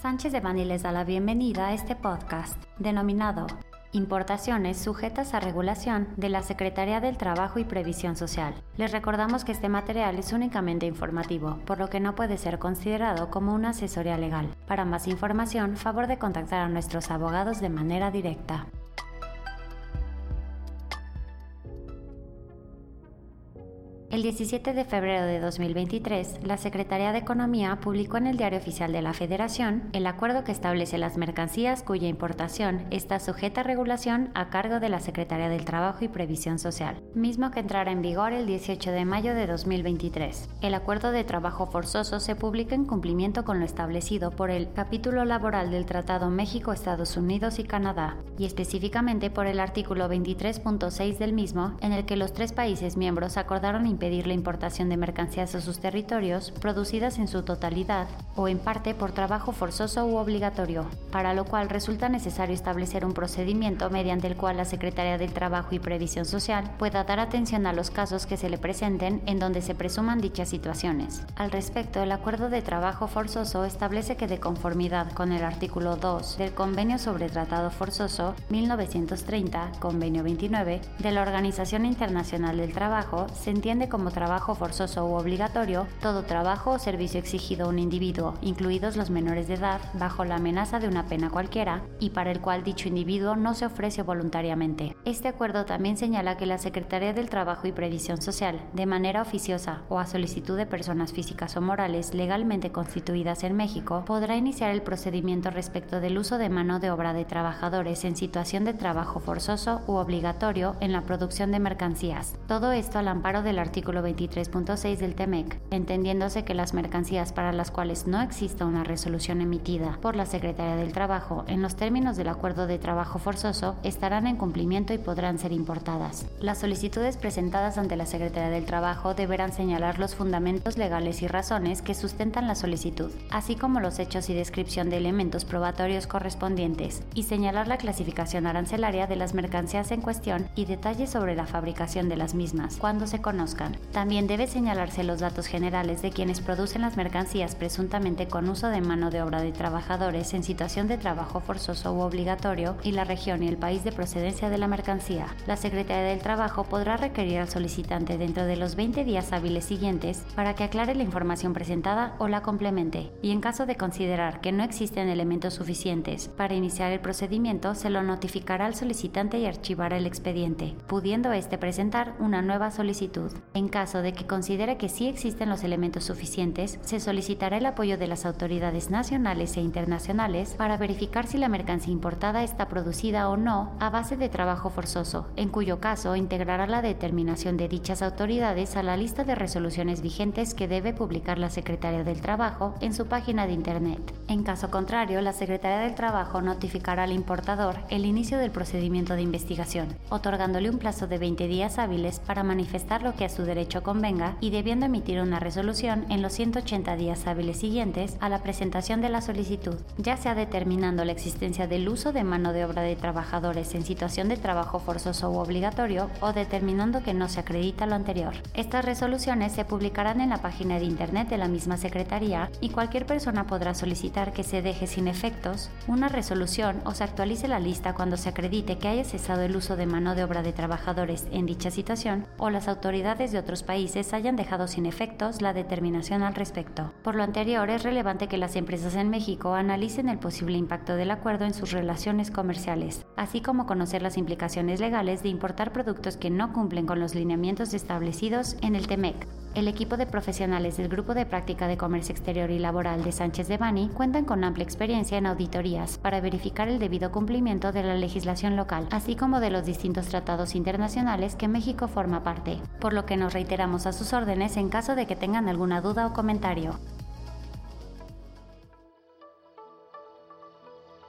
Sánchez de Bani les da la bienvenida a este podcast, denominado Importaciones sujetas a regulación de la Secretaría del Trabajo y Previsión Social. Les recordamos que este material es únicamente informativo, por lo que no puede ser considerado como una asesoría legal. Para más información, favor de contactar a nuestros abogados de manera directa. El 17 de febrero de 2023, la Secretaría de Economía publicó en el Diario Oficial de la Federación el acuerdo que establece las mercancías cuya importación está sujeta a regulación a cargo de la Secretaría del Trabajo y Previsión Social, mismo que entrará en vigor el 18 de mayo de 2023. El acuerdo de trabajo forzoso se publica en cumplimiento con lo establecido por el capítulo laboral del Tratado México-Estados Unidos y Canadá, y específicamente por el artículo 23.6 del mismo, en el que los tres países miembros acordaron impedir la importación de mercancías a sus territorios producidas en su totalidad o en parte por trabajo forzoso u obligatorio, para lo cual resulta necesario establecer un procedimiento mediante el cual la Secretaría del Trabajo y Previsión Social pueda dar atención a los casos que se le presenten en donde se presuman dichas situaciones. Al respecto, el acuerdo de trabajo forzoso establece que de conformidad con el artículo 2 del Convenio sobre Tratado Forzoso 1930, Convenio 29, de la Organización Internacional del Trabajo, se entiende como trabajo forzoso u obligatorio todo trabajo o servicio exigido a un individuo, incluidos los menores de edad, bajo la amenaza de una pena cualquiera, y para el cual dicho individuo no se ofrece voluntariamente. Este acuerdo también señala que la Secretaría del Trabajo y Previsión Social, de manera oficiosa o a solicitud de personas físicas o morales legalmente constituidas en México, podrá iniciar el procedimiento respecto del uso de mano de obra de trabajadores en situación de trabajo forzoso u obligatorio en la producción de mercancías. Todo esto al amparo del artículo artículo 23.6 del TEMEC, entendiéndose que las mercancías para las cuales no exista una resolución emitida por la Secretaría del Trabajo en los términos del acuerdo de trabajo forzoso estarán en cumplimiento y podrán ser importadas. Las solicitudes presentadas ante la Secretaría del Trabajo deberán señalar los fundamentos legales y razones que sustentan la solicitud, así como los hechos y descripción de elementos probatorios correspondientes, y señalar la clasificación arancelaria de las mercancías en cuestión y detalles sobre la fabricación de las mismas, cuando se También debe señalarse los datos generales de quienes producen las mercancías presuntamente con uso de mano de obra de trabajadores en situación de trabajo forzoso u obligatorio y la región y el país de procedencia de la mercancía. La Secretaría del Trabajo podrá requerir al solicitante dentro de los 20 días hábiles siguientes para que aclare la información presentada o la complemente, y en caso de considerar que no existen elementos suficientes para iniciar el procedimiento, se lo notificará al solicitante y archivará el expediente, pudiendo éste presentar una nueva solicitud. En caso de que considere que sí existen los elementos suficientes, se solicitará el apoyo de las autoridades nacionales e internacionales para verificar si la mercancía importada está producida o no a base de trabajo forzoso, en cuyo caso integrará la determinación de dichas autoridades a la lista de resoluciones vigentes que debe publicar la Secretaría del Trabajo en su página de Internet. En caso contrario, la Secretaría del Trabajo notificará al importador el inicio del procedimiento de investigación, otorgándole un plazo de 20 días hábiles para manifestar lo que a su derecho convenga y debiendo emitir una resolución en los 180 días hábiles siguientes a la presentación de la solicitud, ya sea determinando la existencia del uso de mano de obra de trabajadores en situación de trabajo forzoso u obligatorio o determinando que no se acredita lo anterior. Estas resoluciones se publicarán en la página de internet de la misma Secretaría y cualquier persona podrá solicitar que se deje sin efectos una resolución o se actualice la lista cuando se acredite que haya cesado el uso de mano de obra de trabajadores en dicha situación o las autoridades de otros países hayan dejado sin efectos la determinación al respecto. Por lo anterior, es relevante que las empresas en México analicen el posible impacto del acuerdo en sus relaciones comerciales, así como conocer las implicaciones legales de importar productos que no cumplen con los lineamientos establecidos en el TEMEC. El equipo de profesionales del Grupo de Práctica de Comercio Exterior y Laboral de Sánchez de Bani cuentan con amplia experiencia en auditorías para verificar el debido cumplimiento de la legislación local, así como de los distintos tratados internacionales que México forma parte, por lo que nos reiteramos a sus órdenes en caso de que tengan alguna duda o comentario.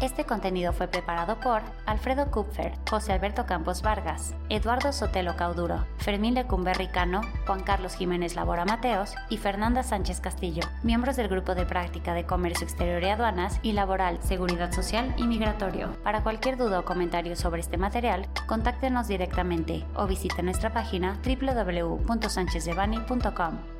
Este contenido fue preparado por Alfredo Kupfer, José Alberto Campos Vargas, Eduardo Sotelo Cauduro, Fermín Lecumberri Cano, Juan Carlos Jiménez Labora Mateos y Fernanda Sánchez Castillo, miembros del Grupo de Práctica de Comercio Exterior y Aduanas y Laboral, Seguridad Social y Migratorio. Para cualquier duda o comentario sobre este material, contáctenos directamente o visite nuestra página www.sanchezdevani.com.